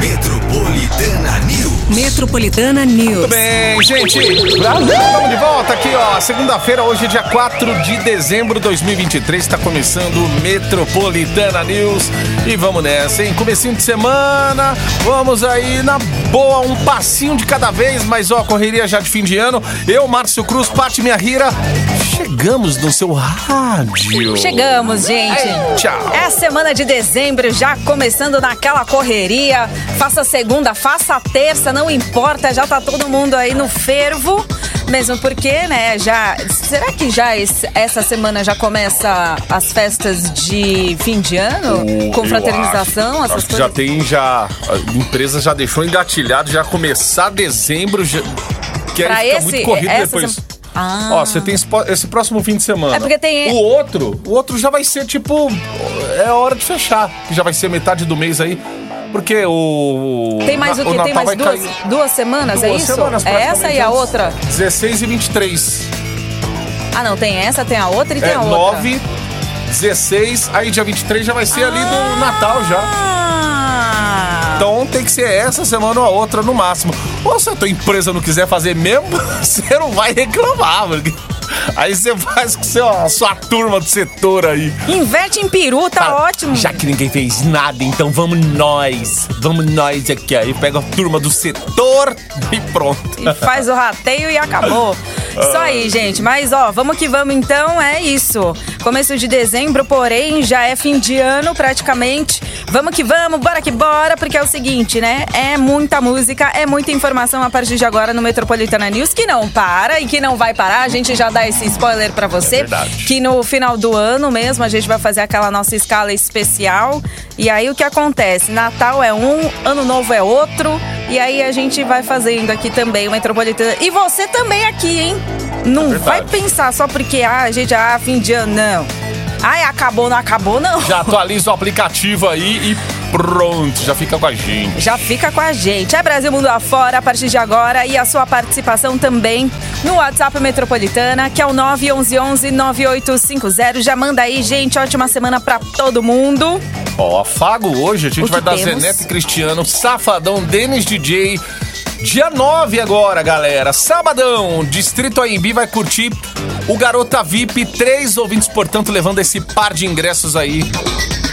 Metropolitana News. Metropolitana News. Muito bem, gente. Estamos de volta aqui, ó. Segunda-feira, hoje, dia 4 de dezembro de 2023. Está começando o Metropolitana News. E vamos nessa, hein? Comecinho de semana. Vamos aí na boa, um passinho de cada vez. Mas, ó, correria já de fim de ano. Eu, Márcio Cruz, Pati Minha Rira. Chegamos no seu rádio. Chegamos, gente. Ei, tchau. É a semana de dezembro, já começando naquela correria. Faça segunda, faça terça, não importa, já tá todo mundo aí no fervo. Mesmo porque, né, já. Será que já esse- essa semana já começa as festas de fim de ano? Com fraternização, acho, essas acho que já tem, já. A empresa já deixou engatilhado, já começar dezembro. Já, que Pra aí esse- muito corrido depois. sem- Ah. Ó, você tem esse próximo fim de semana. É porque tem- O outro, o outro já vai ser tipo. É hora de fechar. Que já vai ser metade do mês aí. Porque o. Tem mais o na- quê? Tem Natal mais duas, cair duas semanas, é duas isso? semanas, é essa e a outra? 16 e 23. Ah, não, tem essa, tem a outra e tem É, a outra. 9, 16, aí dia 23 já vai ser ali do Natal já. Ah. Então tem que ser essa semana ou a outra no máximo. Ou se a tua empresa não quiser fazer mesmo, você não vai reclamar, porque aí você faz com seu, a sua turma do setor aí. Inverte em peru, tá Fala, ótimo. Já que ninguém fez nada, então vamos nós. Vamos nós aqui. Aí pega a turma do setor e pronto. E faz o rateio e acabou. Isso aí, gente. Mas, ó, vamos que vamos então, é isso. Começo de dezembro, porém, já é fim de ano praticamente. Vamos que vamos, bora que bora, porque é o seguinte, né? É muita música, é muita informação a partir de agora no Metropolitana News, que não para e que não vai parar. A gente já dá esse spoiler pra você. verdade. que no final do ano mesmo a gente vai fazer aquela nossa escala especial. E aí o que acontece? Natal é um, Ano Novo é outro. E aí a gente vai fazendo aqui também o Metropolitana. E você também aqui, hein? Não É vai pensar só porque ah, a gente, ah, fim de ano, não. Ai, acabou, não acabou, não. Já atualiza o aplicativo aí e pronto, já fica com a gente. Já fica com a gente. É Brasil Mundo Afora a partir de agora e a sua participação também no WhatsApp Metropolitana, que é o 911-9850. Já manda aí, gente. Ótima semana pra todo mundo. Ó, afago hoje, a gente vai dar temos? Zeneto Cristiano, Safadão, Denis DJ. Dia 9 agora, galera. Sabadão, Distrito AMB vai curtir o Garota VIP. Três ouvintes, portanto, levando esse par de ingressos aí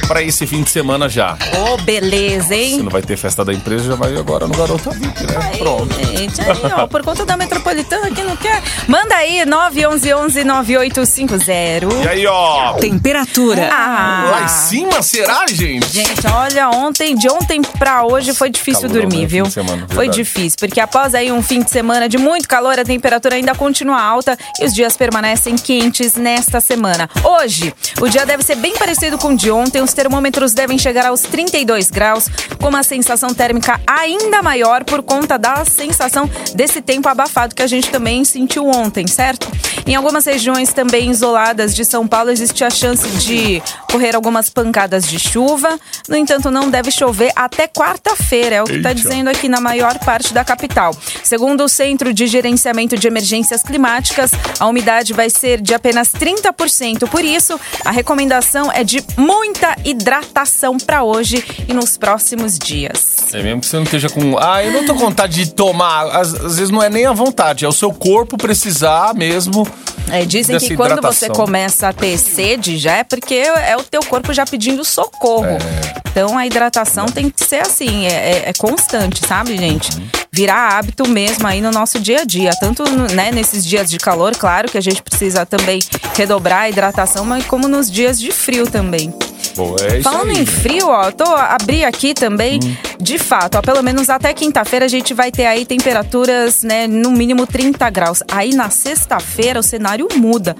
pra esse fim de semana já. Ô, beleza, Se hein? não vai ter festa da empresa, já vai agora no Garota VIP, né? Aí, Pronto. gente, aí, ó, por conta da metropolitana que não quer. Manda aí, 911-9850. E aí, ó. Temperatura. Ah, Lá em cima, será, gente? Gente, olha, ontem, de ontem pra hoje foi difícil Calorão, dormir, né? viu? Fim de semana, foi difícil, porque após aí um fim de semana de muito calor, a temperatura ainda continua alta e os dias permanecem quentes nesta semana. Hoje, o dia deve ser bem parecido com o de ontem, os termômetros devem chegar aos 32 graus, com uma sensação térmica ainda maior por conta da sensação desse tempo abafado que a gente também sentiu ontem, certo? Em algumas regiões também isoladas de São Paulo existe a chance de correr algumas pancadas de chuva. No entanto, não deve chover até quarta-feira, é o que está dizendo aqui na maior parte da capital. Segundo o Centro de Gerenciamento de Emergências Climáticas, a umidade vai ser de apenas 30%. Por isso, a recomendação é de muita hidratação para hoje e nos próximos dias. É mesmo que você não esteja com. Ah, eu não tô com vontade de tomar. Às, às vezes não é nem a vontade, é o seu corpo precisar mesmo. É, dizem que quando você hidratação. começa a ter sede já é porque é o teu corpo já pedindo socorro. É. Então a hidratação tem que ser assim, é, é- é constante, sabe, gente? Uhum. Virar hábito mesmo aí no nosso dia a dia. Tanto né, nesses dias de calor, claro que a gente precisa também redobrar a hidratação, mas como nos dias de frio também. Bom, é Falando aí. em frio, ó, tô abri aqui também, de fato, ó, pelo menos até quinta-feira a gente vai ter aí temperaturas, né, no mínimo 30 graus. Aí na sexta-feira o cenário muda.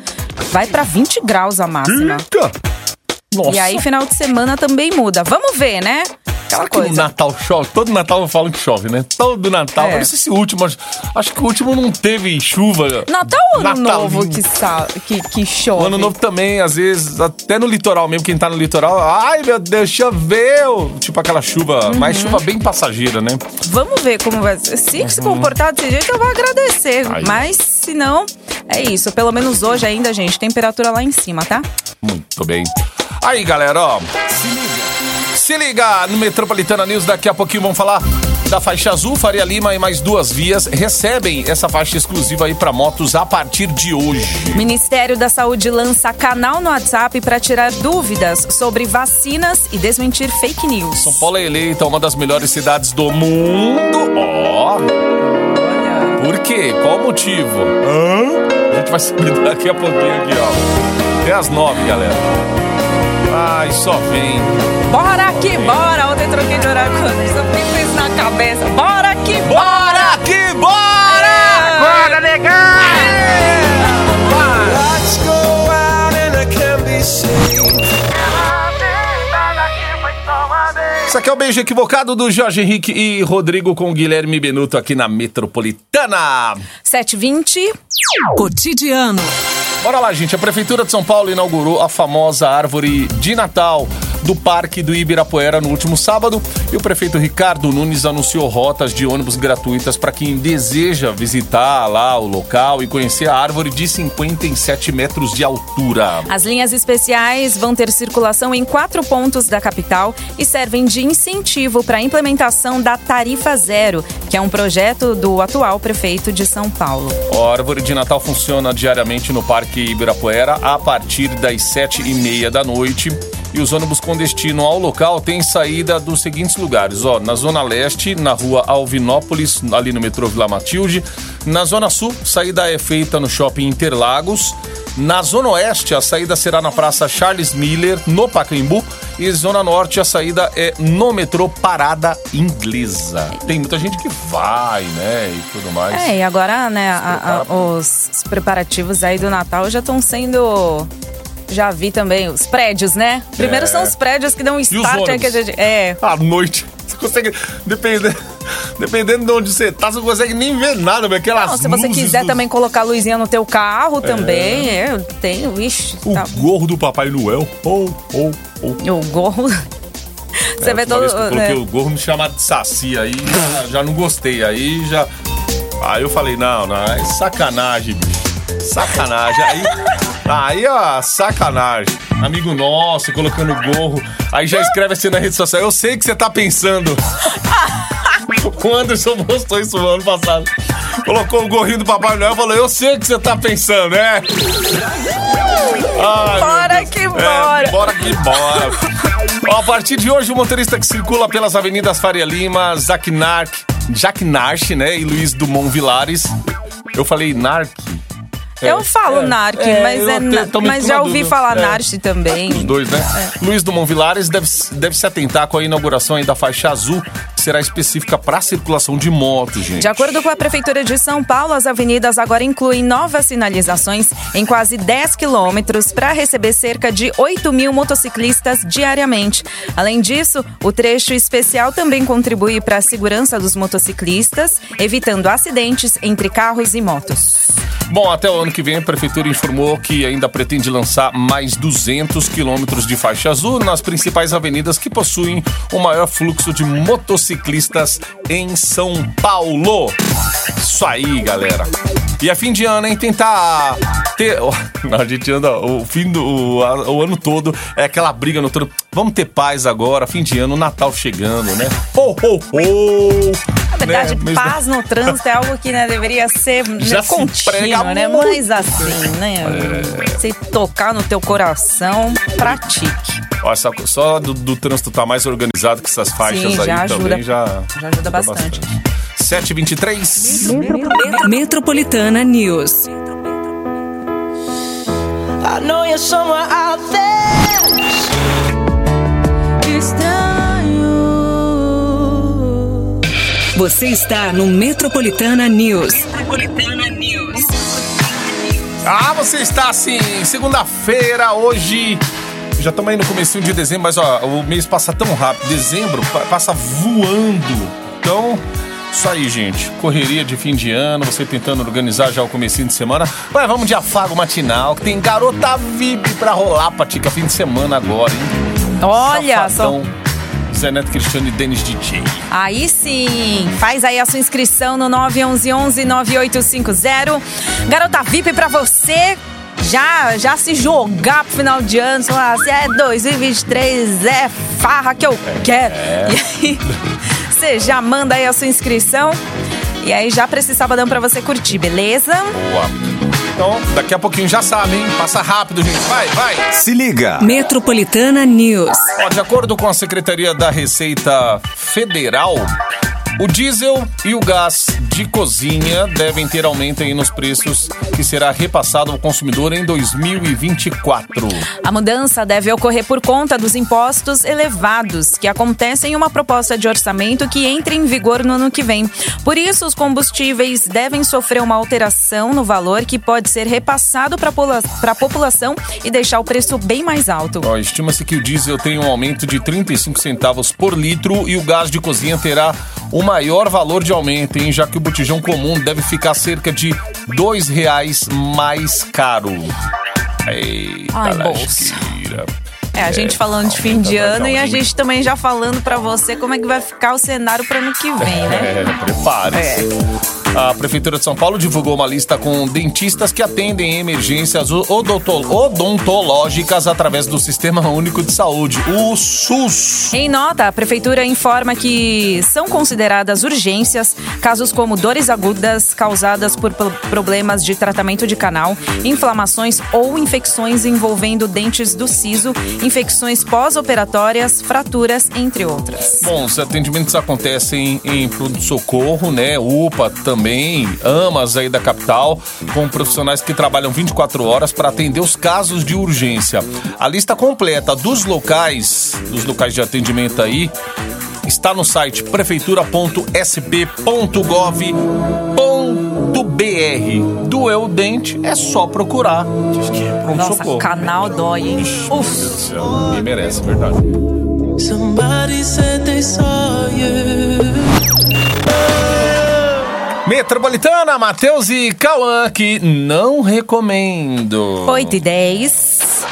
Vai pra 20 graus a máxima. Eita! Nossa. E aí final de semana também muda. Vamos ver, né? Aquela Será que no coisa. Natal chove? Todo Natal eu falo que chove, né? Todo Natal. É. Eu não sei se o último. acho- Acho que o último não teve chuva. Natal ou ano Natal. novo que, sa... que, que chove? O ano novo também, às vezes, até no litoral mesmo, quem tá no litoral, ai meu Deus, choveu! Tipo aquela chuva, Uhum. mas chuva bem passageira, né? Vamos ver como vai ser. Se se comportar desse jeito, eu vou agradecer. Aí. Mas se não, É isso, pelo menos hoje ainda, gente, temperatura lá em cima, tá? Muito bem. Aí, galera, ó. Se liga. Se liga no Metropolitana News. Daqui a pouquinho vamos falar da faixa azul. Faria Lima e mais duas vias recebem essa faixa exclusiva aí para motos a partir de hoje. Ministério da Saúde lança canal no WhatsApp para tirar dúvidas sobre vacinas e desmentir fake news. São Paulo é eleita uma das melhores cidades do mundo. Ó. Olha. Por quê? Qual o motivo? Hã? A gente vai saber daqui a pouquinho aqui, ó. Até as nove, galera. Ai, só vem. Bora que bora! Ontem troquei de horário com eles. Eu fiquei com isso na cabeça. Bora que bora! Bora que bora! Bora, legal! Lights go out and I can't be seen. Isso aqui é o beijo equivocado do Jorge Henrique e Rodrigo com Guilherme Benuto aqui na Metropolitana. 7h20. Cotidiano. Bora lá, gente. A Prefeitura de São Paulo inaugurou a famosa árvore de Natal do Parque do Ibirapuera no último sábado e o prefeito Ricardo Nunes anunciou rotas de ônibus gratuitas para quem deseja visitar lá o local e conhecer a árvore de 57 metros de altura. As linhas especiais vão ter circulação em quatro pontos da capital e servem de incentivo para a implementação da Tarifa Zero, que é um projeto do atual prefeito de São Paulo. A árvore de Natal funciona diariamente no Parque Ibirapuera a partir das sete e meia da noite. E os ônibus com destino ao local têm saída dos seguintes lugares: ó, na Zona Leste, na rua Alvinópolis, ali no metrô Vila Matilde. Na Zona Sul, saída é feita no shopping Interlagos. Na Zona Oeste, a saída será na Praça Charles Miller, no Pacaembu. E Zona Norte, a saída é no metrô Parada Inglesa. Tem muita gente que vai, né? E tudo mais. É, e agora, né, a- a- os preparativos aí do Natal já estão sendo. Já vi também os prédios, né? Primeiro É. são os prédios que dão os start ônibus? que a gente. É. À noite. Você consegue. Dependendo, dependendo de onde você tá, você não consegue nem ver nada, mas aquelas Não, se você quiser do- também colocar a luzinha no teu carro também, é, eu tenho, ixi, O tá. gorro do Papai Noel. Oh, oh, oh. O gorro. Você É, vê todo. eu coloquei né? o gorro me chamar de saci, aí já, já não gostei. Aí já. Aí eu falei, não, não, é sacanagem, bicho. Sacanagem. Aí, aí ó, sacanagem. Amigo nosso, colocando gorro. Aí já escreve assim na rede social. Eu sei que você tá pensando. O Anderson postou isso no ano passado. Colocou o gorrinho do Papai Noel e falou: Eu sei o que você tá pensando, né? Ai, meu Bora que É, bora. bora que bora. Ó, a partir de hoje, o motorista que circula pelas avenidas Faria Lima, Zac Narc, Jack Narch, né? E Luiz Dumont Vilares. Eu falei Narc. Eu falo é, Narc, é, mas, é, na- mas já ouvi dúvida. falar É. Narc também. Os dois, né? Luiz Dumont Vilares deve, deve se atentar com a inauguração da faixa azul, que será específica para circulação de motos, gente. De acordo com a Prefeitura de São Paulo, as avenidas agora incluem novas sinalizações em quase 10 quilômetros para receber cerca de 8 mil motociclistas diariamente. Além disso, o trecho especial também contribui para a segurança dos motociclistas, evitando acidentes entre carros e motos. Bom, até o ano que vem a prefeitura informou que ainda pretende lançar mais 200 quilômetros de faixa azul nas principais avenidas que possuem o maior fluxo de motociclistas em São Paulo. Isso aí, galera. E a fim de ano, hein? Tentar ter. Não, a gente anda o fim do o, ano todo é aquela briga no todo. Vamos ter paz agora, fim de ano, Natal chegando, né? Ho, ho, ho! Na verdade, Né? Paz no trânsito é algo que né, deveria ser né, Já se prega né? muito. É. Mas assim, né? Se tocar no teu coração, pratique. Só do, do trânsito tá mais organizado que essas faixas Sim, aí ajuda. também já, Já ajuda bastante. 723. Metropolitana News. I know you're somewhere out there. Estranho. Você está no Metropolitana News. Metropolitana News. Ah, você está assim, segunda-feira, hoje. Já estamos aí no comecinho de dezembro, mas ó, o mês passa tão rápido. Dezembro pa- passa voando. Então, isso aí, gente. Correria de fim de ano, você tentando organizar já o comecinho de semana. Ué, vamos de afago matinal, que tem garota VIP pra rolar, Patica, fim de semana agora, hein? Olha Safadão. só. Zé Neto Cristiano e Denis DJ. Aí sim, faz aí a sua inscrição no 911-9850. Garota VIP pra você já, já se jogar pro final de ano, falar, se é 2023, é farra que eu quero. E aí, você já manda aí a sua inscrição. E aí já pra esse sabadão pra você curtir, beleza? Boa. Então, daqui a pouquinho já sabe, hein? Passa rápido, gente. Vai, vai. Se liga. Metropolitana News. Ó, de acordo com a Secretaria da Receita Federal, o diesel e o gás de cozinha devem ter aumento aí nos preços que será repassado ao consumidor em 2024. A mudança deve ocorrer por conta dos impostos elevados que acontecem em uma proposta de orçamento que entra em vigor no ano que vem. Por isso, os combustíveis devem sofrer uma alteração no valor que pode ser repassado para a população e deixar o preço bem mais alto. Estima-se que o diesel tem um aumento de 35 centavos por litro e o gás de cozinha terá o maior valor de aumento, hein? já que o botijão comum deve ficar cerca de 2 reais mais caro. Eita, Ai, bolsa. É, a gente falando de fim de ano e a gente também já falando pra você como é que vai ficar o cenário para ano que vem, né? É, prepare-se. A Prefeitura de São Paulo divulgou uma lista com dentistas que atendem emergências odonto- odontológicas através do Sistema Único de Saúde, o SUS. Em nota, a prefeitura informa que são consideradas urgências casos como dores agudas causadas por pro- problemas de tratamento de canal, inflamações ou infecções envolvendo dentes do siso, infecções pós-operatórias, fraturas, entre outras. Bom, os atendimentos acontecem em pronto-socorro, né? UPA também, AMAS aí da capital, com profissionais que trabalham 24 horas para atender os casos de urgência. A lista completa dos locais, dos locais de atendimento aí, está no site prefeitura.sp.gov.br. Doeu o dente, é só procurar. Nossa, Pronto-socorro. canal dói, hein? Meu Deus do Uf. céu, ninguém merece, verdade. Somebody said they saw you. Metropolitana, Matheus e Cauã, que não recomendo. 8 e 10.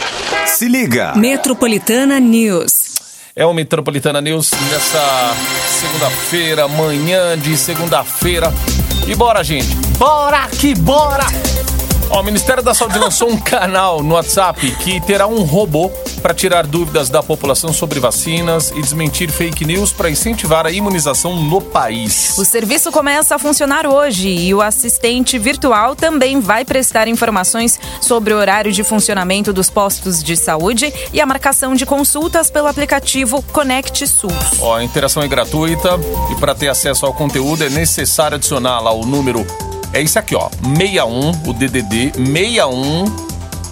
Se liga. Metropolitana News. É o Metropolitana News nessa segunda-feira, manhã de segunda-feira. E bora, gente. Bora que bora! Ó, o Ministério da Saúde lançou um canal no WhatsApp que terá um robô para tirar dúvidas da população sobre vacinas e desmentir fake news para incentivar a imunização no país. O serviço começa a funcionar hoje e o assistente virtual também vai prestar informações sobre o horário de funcionamento dos postos de saúde e a marcação de consultas pelo aplicativo Conect SUS. Ó, a interação é gratuita e para ter acesso ao conteúdo é necessário adicionar lá o número. É isso aqui, ó. 61, o DDD 61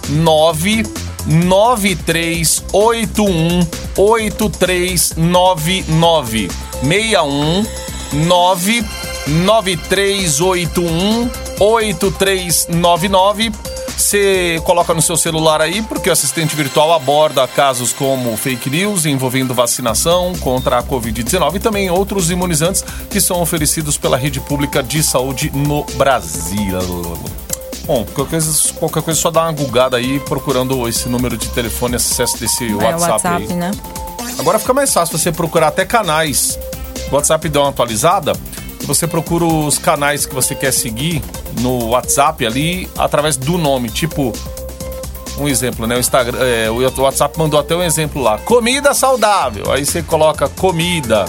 9 9381 8399 61 9 9381 8399 você coloca no seu celular aí, porque o assistente virtual aborda casos como fake news envolvendo vacinação contra a Covid-19 e também outros imunizantes que são oferecidos pela rede pública de saúde no Brasil. Bom, qualquer coisa, qualquer coisa só dá uma gulgada aí procurando esse número de telefone, acesso desse É WhatsApp, WhatsApp, aí. né? Agora fica mais fácil você procurar até canais. O WhatsApp deu uma atualizada. Você procura os canais que você quer seguir no WhatsApp ali através do nome. Tipo, um exemplo, né? O, Instagram, é, o WhatsApp mandou até um exemplo lá. Comida saudável. Aí você coloca comida.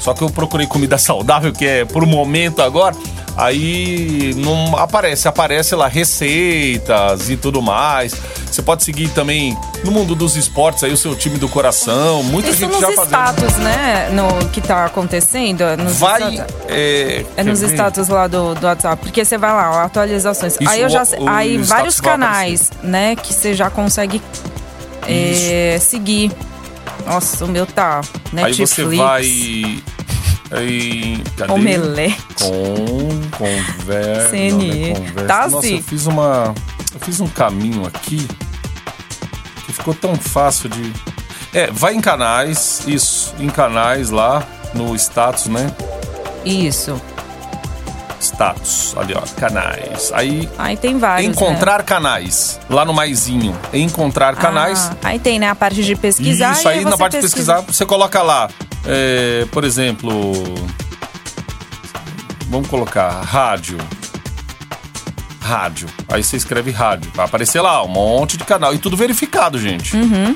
Só que eu procurei comida saudável, que é por momento agora. Aí não aparece, aparece lá receitas e tudo mais. Você pode seguir também no mundo dos esportes aí o seu time do coração. Muita Isso gente nos já fazendo. status, né? No que tá acontecendo. é Nos Vai. status. É, É nos status lá do, do WhatsApp, porque você vai lá, ó, atualizações. Isso, aí eu já o- aí vários canais, né, que você já consegue é, seguir. Nossa, o meu tá Aí Netflix, você vai. Em, cadê? Omelete. Com conversa. CNE. conversa. Tá Nossa, assim. eu fiz uma. Eu fiz um caminho aqui ficou tão fácil de. É, vai em canais, isso, em canais lá, no status, né? Isso. status. Ali, ó, canais. Aí, Aí tem vários. né? encontrar canais. Lá no maisinho. Encontrar canais. Ah, aí tem, né, a parte de pesquisar. Isso e aí na parte de pesquisa. pesquisar, você coloca lá, é, por exemplo, vamos colocar rádio. Rádio. Aí você escreve rádio. Vai aparecer lá um monte de canal. E tudo verificado, gente. Uhum.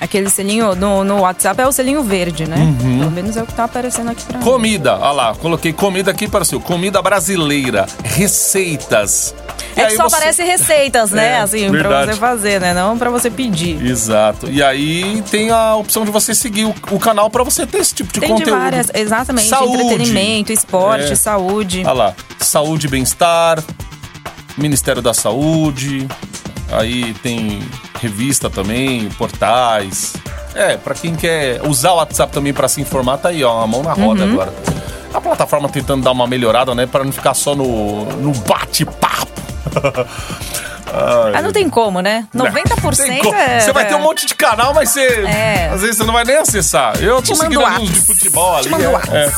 Aquele selinho no, no WhatsApp é o selinho verde, né? Uhum. Pelo menos é o que tá aparecendo aqui pra mim. Comida, olha lá, coloquei comida aqui para seu. Comida brasileira, receitas. E É que só você- aparece receitas, né? É, assim, pra verdade. você fazer, né? Não pra você pedir. Exato. E aí tem a opção de você seguir o, o canal para você ter esse tipo de Tem de conteúdo. várias, exatamente. Saúde. Entretenimento, esporte, É. saúde. Olha lá, saúde e bem-estar, Ministério da Saúde, aí tem revista também, portais. É, pra quem quer usar o WhatsApp também pra se informar, tá aí, ó, a mão na roda Uhum. agora. A plataforma tentando dar uma melhorada, né, Pra não ficar só no, no bate-papo. Ai, Ah, não tem como, né? 90% tem como. é... Você vai ter um monte de canal, mas você. É. Às vezes você não vai nem acessar. Eu tô Te seguindo o ali uns de futebol ali. Te mando é, é.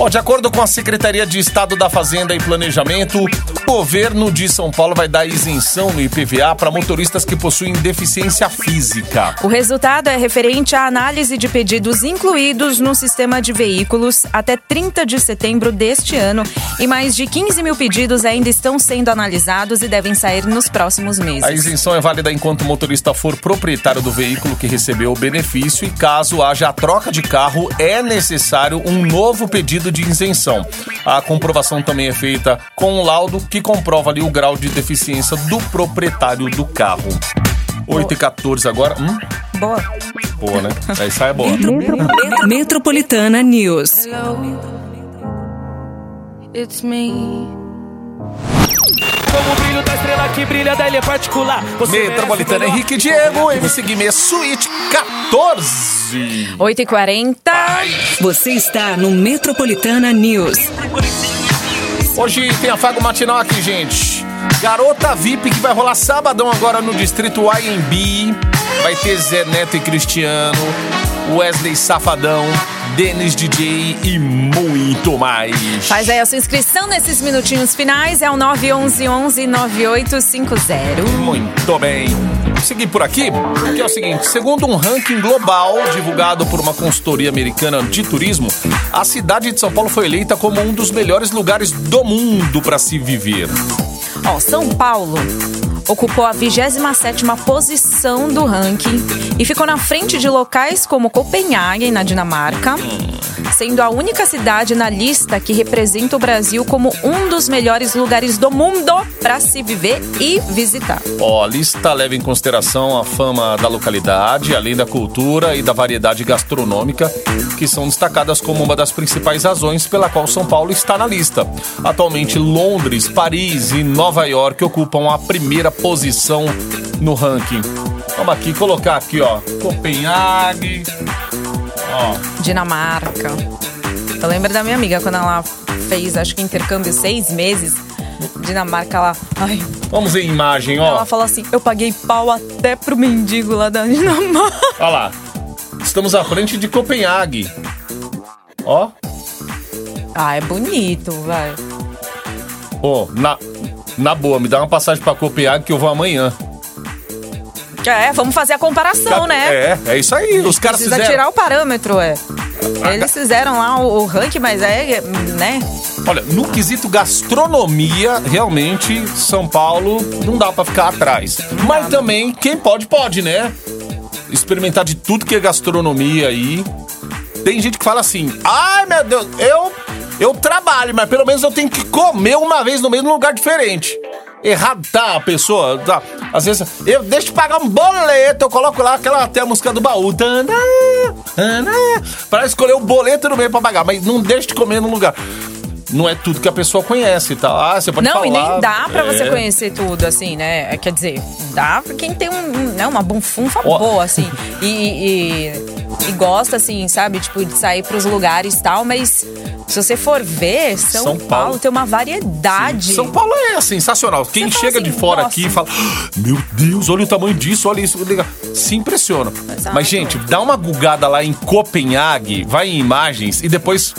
Ó, de acordo com a Secretaria de Estado da Fazenda e Planejamento, o governo de São Paulo vai dar isenção no IPVA para motoristas que possuem deficiência física. O resultado é referente à análise de pedidos incluídos no sistema de veículos até 30 de setembro deste ano e mais de 15 mil pedidos ainda estão sendo analisados e devem sair nos próximos meses. A isenção é válida enquanto o motorista for proprietário do veículo que recebeu o benefício e caso haja a troca de carro, é necessário um novo pedido de isenção. A comprovação também é feita com um laudo que comprova ali o grau de deficiência do proprietário do carro. 8 e 14 agora. Hum? Boa. Boa, né? Essa é boa. Metropolitana News. It's me. Como o brilho da estrela que brilha da ilha particular. Você Metropolitana Henrique Diego, MC Guimê Suíte 14. 8h40. Você está no Metropolitana News. Hoje tem afago matinal aqui, gente. Garota VIP que vai rolar sabadão agora no distrito IMB. Vai ter Zé Neto e Cristiano, Wesley Safadão, Denis DJ e muito mais. Faz aí a sua inscrição nesses minutinhos finais. É o 911-9850. Muito bem. Vou seguir por aqui, que é o seguinte: segundo um ranking global divulgado por uma consultoria americana de turismo, a cidade de São Paulo foi eleita como um dos melhores lugares do mundo para se viver. Ó, São Paulo ocupou a 27ª posição do ranking e ficou na frente de locais como Copenhague, na Dinamarca, sendo a única cidade na lista que representa o Brasil como um dos melhores lugares do mundo para se viver e visitar. Ó, a lista leva em consideração a fama da localidade, além da cultura e da variedade gastronômica, que são destacadas como uma das principais razões pela qual São Paulo está na lista. Atualmente, Londres, Paris e Nova York ocupam a primeira posição no ranking. Vamos aqui colocar aqui, ó, Copenhague. Ó, Dinamarca. Eu lembro da minha amiga quando ela fez, acho que intercâmbio seis meses. Dinamarca, ela. Ai, vamos ver imagem, ó. ela falou assim: eu paguei pau até pro mendigo lá da Dinamarca. Olha lá. Estamos à frente de Copenhague. Ó, Ah, é bonito, vai. ó, na, na boa, me dá uma passagem pra Copenhague que eu vou amanhã. É, vamos fazer a comparação, né? É, é isso aí. Os caras Precisa fizeram. tirar o parâmetro, é. Eles fizeram lá o, o ranking, mas é, né? Olha, no quesito gastronomia, realmente, São Paulo não dá pra ficar atrás. Mas também, quem pode, pode, né? Experimentar de tudo que é gastronomia aí. Tem gente que fala assim: ai meu Deus, eu, eu trabalho, mas pelo menos eu tenho que comer uma vez no num lugar diferente. Errado tá a pessoa, tá? Às vezes, eu deixo de pagar um boleto, eu coloco lá aquela até a música do baú. Tanã, tanã, pra escolher o boleto no meio pra pagar, mas não deixe de comer num lugar. Não é tudo que a pessoa conhece, tá? Ah, você pode Não, falar. e nem dá pra você É. conhecer tudo, assim, né? Quer dizer, dá pra quem tem um, né, uma bunfunfa Ó. boa, assim. E, e- e gosta, assim, sabe? Tipo, de sair pros lugares e tal, mas se você for ver, São, São Paulo, Paulo tem uma variedade. São Paulo é sensacional. Quem fala chega assim, de fora nossa. aqui e fala: "Ah, Meu Deus, olha o tamanho disso, olha isso. legal." Se impressiona. Exato. Mas, gente, dá uma gugada lá em Copenhague, vai em imagens e depois.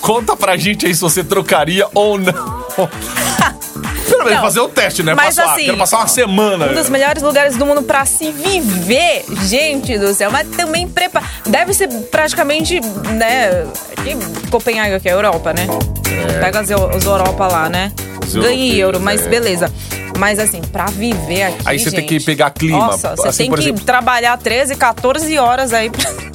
Conta pra gente aí se você trocaria ou não. Pelo menos fazer o teste, né? mas passar, assim, quero passar uma semana. Um dos melhores lugares do mundo pra se viver, gente do céu. Mas também prepara. Deve ser praticamente, né? Copenhague, que é Europa, né? Pega as, os Europa lá, né? Ganhe euro, mas é. beleza. Mas assim, pra viver aqui. Aí você tem gente, que pegar clima. Nossa, você Assim, tem que exemplo- trabalhar 13, 14 horas aí.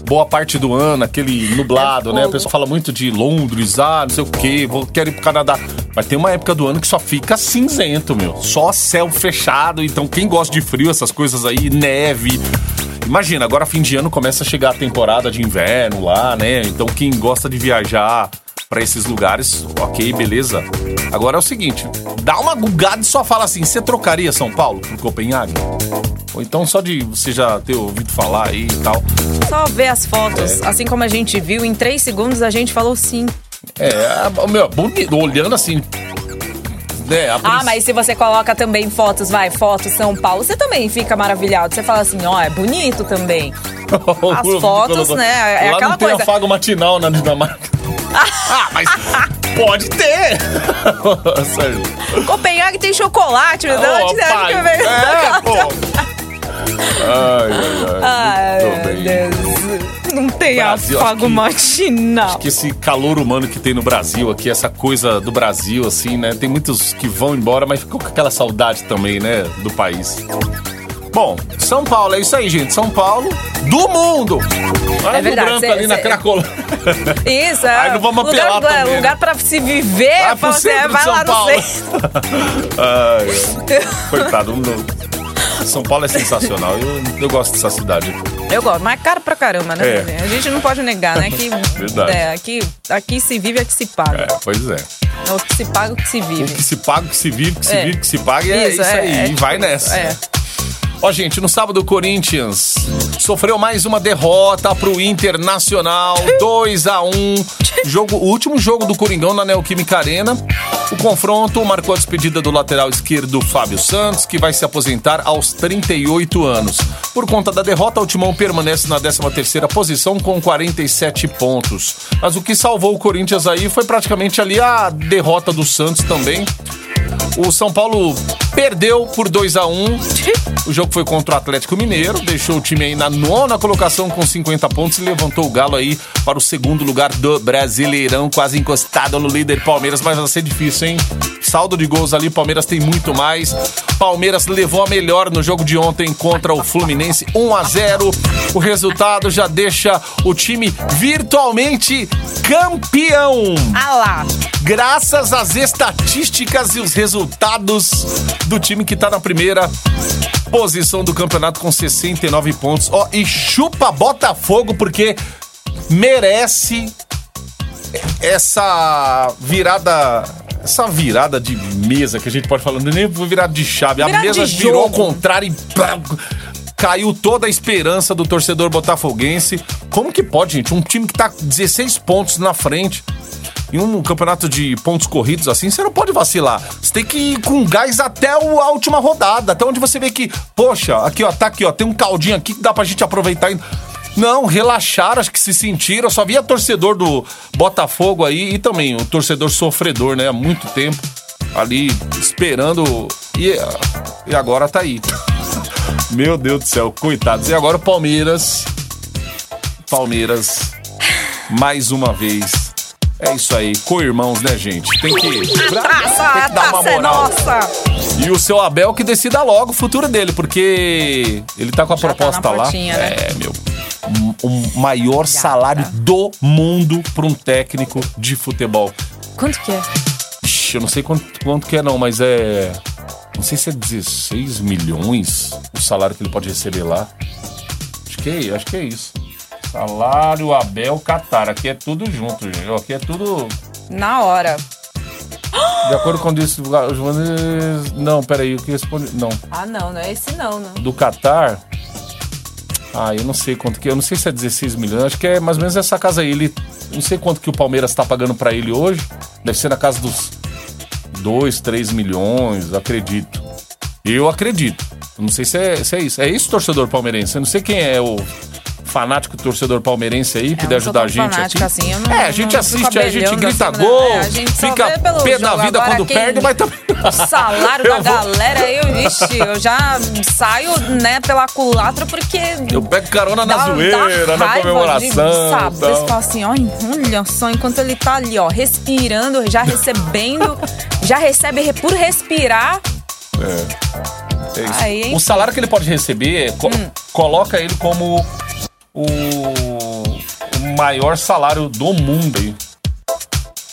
boa parte do ano, aquele nublado, É né? O pessoal fala muito de Londres, ah, não sei o quê, vou, quero ir pro Canadá. Mas tem uma época do ano que só fica cinzento, meu. Só céu fechado. Então, quem gosta de frio, essas coisas aí, neve. Imagina, agora fim de ano começa a chegar a temporada de inverno lá, né? Então, quem gosta de viajar pra esses lugares, ok, beleza. Agora é o seguinte, dá uma gugada e só fala assim, você trocaria São Paulo por Copenhague? Ou então só de você já ter ouvido falar aí e tal. Só ver as fotos. É. Assim como a gente viu, em três segundos a gente falou sim. É, meu, bonito, olhando assim. Né, Ah, princ- mas se você coloca também fotos, vai, fotos São Paulo, você também fica maravilhado. Você fala assim, ó, é bonito também. as fotos, né, é Lá aquela não tem coisa. afago matinal na Dinamarca. ah, mas pode ter! Copenhague tem chocolate, me dá Ô, uma cidade pai, que vem. É, pô. Ai, ai, ai. Ai. Deus. Não tem Brasil, afago acho que- matinal. que esse calor humano que tem no Brasil aqui, essa coisa do Brasil, assim, né? Tem muitos que vão embora, mas ficam com aquela saudade também, né? Do país. Bom, São Paulo, é isso aí, gente. São Paulo do mundo! Olha É verdade, branco cê- ali na cê- Cracolândia. Isso, é. Aí não vamos lugar, apelar é, também, lugar né? pra se viver, Vai pro é, centro vai São lá Paulo. no centro. Ai. Coitado, não- São Paulo é sensacional. Eu, eu gosto dessa cidade. Eu gosto, mas é caro pra caramba, né? É. A gente não pode negar, né? Que, Verdade. é, aqui, aqui se vive é que se paga. É, pois é. É o que se paga o que se O vive. que se paga, o que se vive, o que se É. vive, o que se paga, é isso, é, aí. é vai isso, nessa. É. Ó, gente, no sábado o Corinthians sofreu mais uma derrota pro Internacional, 2 a 1 jogo, O último jogo do Coringão na Neoquímica Arena. O confronto marcou a despedida do lateral esquerdo Fábio Santos, que vai se aposentar aos 38 anos. Por conta da derrota, o Timão permanece na 13ª posição com 47 pontos. Mas o que salvou o Corinthians aí foi praticamente ali a derrota do Santos também. O São Paulo perdeu por 2 a 1 O jogo foi contra o Atlético Mineiro, deixou o time aí na nona colocação com 50 pontos e levantou o Galo aí para o segundo lugar do Brasileirão, quase encostado no líder Palmeiras, mas vai ser difícil, hein? Saldo de gols ali, Palmeiras tem muito mais. Palmeiras levou a melhor no jogo de ontem contra o Fluminense, 1 a 0. O resultado já deixa o time virtualmente campeão Ah lá. graças às estatísticas e os resultados do time que tá na primeira posição do campeonato com 69 pontos. Ó, e chupa Botafogo porque merece essa virada essa virada de mesa que a gente pode falar, não é nem virada de chave, a Virada mesa de virou ao contrário e caiu toda a esperança do torcedor botafoguense. Como que pode, gente? Um time que tá 16 pontos na frente em um campeonato de pontos corridos assim, você não pode vacilar. Você tem que ir com gás até a última rodada, até onde você vê que, poxa, aqui ó, tá aqui ó, tem um caldinho aqui que dá pra gente aproveitar. ainda. Não, relaxaram, acho que se sentiram. Eu só via torcedor do Botafogo aí e também o torcedor sofredor, né? Há muito tempo ali esperando e, e agora tá aí. Meu Deus do céu, coitados. E agora o Palmeiras. Palmeiras, mais uma vez. É isso aí, co-irmãos, né, gente? Tem que, tem que Taça, a dar uma taça é moral. nossa. E o seu Abel que decida logo o futuro dele, porque ele tá com a Já tá proposta lá. portinha, né? É, meu. O um maior salário do mundo para um técnico de futebol. Quanto que é? Ixi, eu não sei quanto, quanto que é, não, mas é. Não sei se é 16 milhões o salário que ele pode receber lá. Acho que é, acho que é isso. Salário Abel Qatar. Aqui é tudo junto, gente. Aqui é tudo. Na hora. De acordo com isso, o Joanes. Não, peraí, o que responde. Não. Ah, não, não é esse não, não. Do Qatar. Ah, eu não sei quanto que. Eu não sei se é 16 milhões. Acho que é mais ou menos essa casa aí. Ele. Não sei quanto que o Palmeiras tá pagando pra ele hoje. Deve ser na casa dos 2, 3 milhões, acredito. Eu acredito. Não sei se é, se é isso. É isso, torcedor palmeirense. Eu não sei quem é o fanático torcedor palmeirense aí, puder não sou ajudar a gente aqui. assim, não- é, a gente assiste, a gente grita assim, gol, É, a gente só fica pé da vida Agora, quando perde, mas também. O salário da vou- galera, eu, vixe, eu já saio, né, pela culatra porque. Eu pego carona na dá- zoeira, dá na comemoração. De saber, tal. você fala assim, olha, olha só, enquanto ele tá ali, ó, respirando, já recebendo, já recebe re- por respirar. É isso. Aí, o salário que ele pode receber co- Hum. coloca ele como o, o maior salário do mundo aí.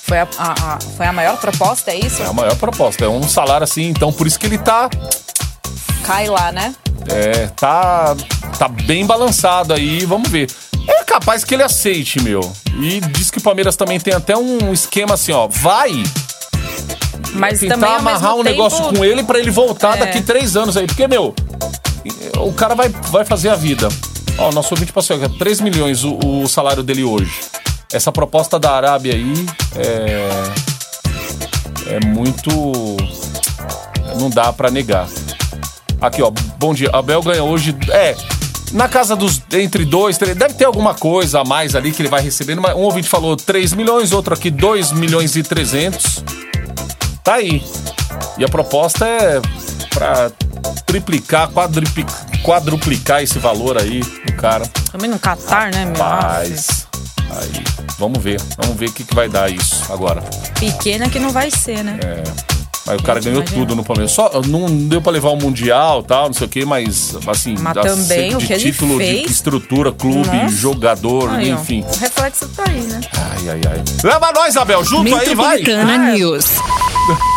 Foi a, a- a- foi a maior proposta, é isso? É a maior proposta. É um salário assim, então por isso que ele tá. Cai lá, né? É, tá. Tá bem balançado aí, vamos ver. É capaz que ele aceite, meu. E diz que o Palmeiras também tem até um esquema assim, ó. Vai Mas tentar também amarrar um negócio tempo- com ele pra ele voltar É. daqui três anos aí. Porque, meu, o cara vai, vai fazer a vida. Ó, nosso ouvinte passou aqui, 3 milhões o, o salário dele hoje. Essa proposta da Arábia aí é. É muito. Não dá pra negar. Aqui, ó, bom dia. Abel ganha hoje. É. Na casa dos. Entre dois, três. Deve ter alguma coisa a mais ali que ele vai recebendo. Mas um ouvinte falou 3 milhões, outro aqui 2 milhões e 300. Tá aí. E a proposta é pra triplicar, quadruplicar esse valor aí do cara. Também no Catar, né, meu? Paz. Aí. Vamos ver. Vamos ver o que, que vai dar isso agora. Pequena que não vai ser, né? Aí o cara ganhou imagina. tudo no Palmeiras. Só não deu pra levar o Mundial tal, não sei o quê, mas assim, Mas dá também de o que ele título, de estrutura, clube, Nossa. jogador, Aí, ó, enfim. O reflexo tá aí, né? Ai, ai, ai. Leva nós, Abel, junto aí, vai! Metropolitana News.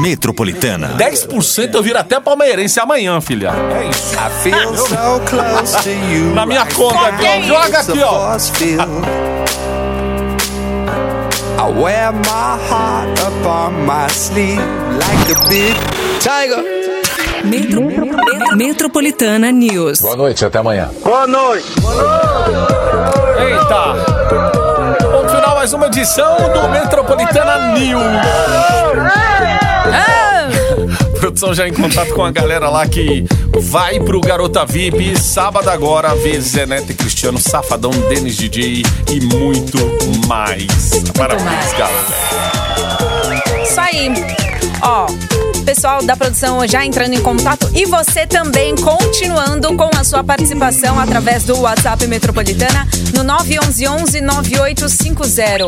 Metropolitana. 10% eu viro até palmeirense amanhã, filha. É isso. I feel so close to you. Na minha conta aqui, ó. Joga aqui, ó. I wear my heart up on my sleeve like a big tiger. Metro- Metro- Metropolitana News. Boa noite, até amanhã. Eita! Ponto final, mais uma edição do Metropolitana News. A produção já em contato com a galera lá que vai pro Garota VIP. Sábado agora, vê Zé Neto e Cristiano, Safadão, Denis DJ e muito mais. Parabéns, galera. Isso aí. Ó, pessoal da produção já entrando em contato e você também continuando com a sua participação através do WhatsApp Metropolitana no 911 9850.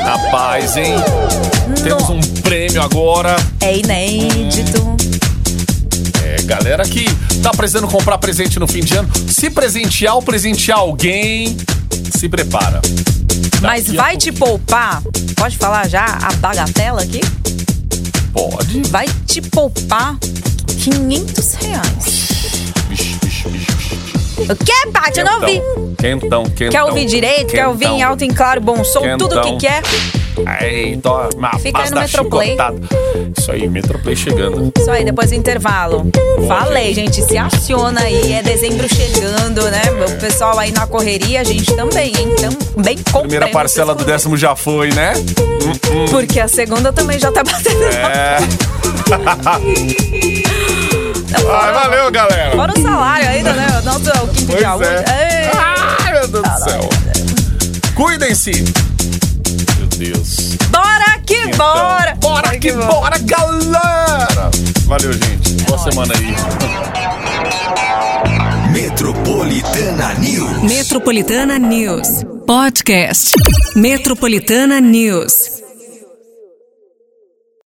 Rapaz, hein? Temos um prêmio agora. É inédito. É, galera que tá precisando comprar presente no fim de ano, se presentear ou presentear alguém, se prepara. Mas Daqui a vai te poupar? Pode falar já a bagatela aqui? Pode. Vai te poupar 500 reais. Vixe, vixe, vixe. O que, Paty? Eu não ouvi. Quentão, quentão. Quer ouvir direito? Quer ouvir em alto, em claro, bom som? Tudo Quentão. que quer? Ó, uma Fica aí no Metroplay. chicotada. Isso aí, Metroplay chegando. Isso aí, depois do intervalo. Falei, gente, se aciona aí. É dezembro chegando, né? O pessoal aí na correria, a gente também, hein? Então, bem comprando. Primeira parcela do décimo já foi, né? Porque a segunda também já tá batendo. É. Ai, valeu, galera. Fora o salário ainda, né? O nosso é o quinto Pois útil. é. Ai, meu Deus do céu. Cuidem-se. Deus. Bora que Então, bora! Bora que bora, galera. Valeu, gente. Boa semana aí. Metropolitana News. Metropolitana News. Podcast. Metropolitana News.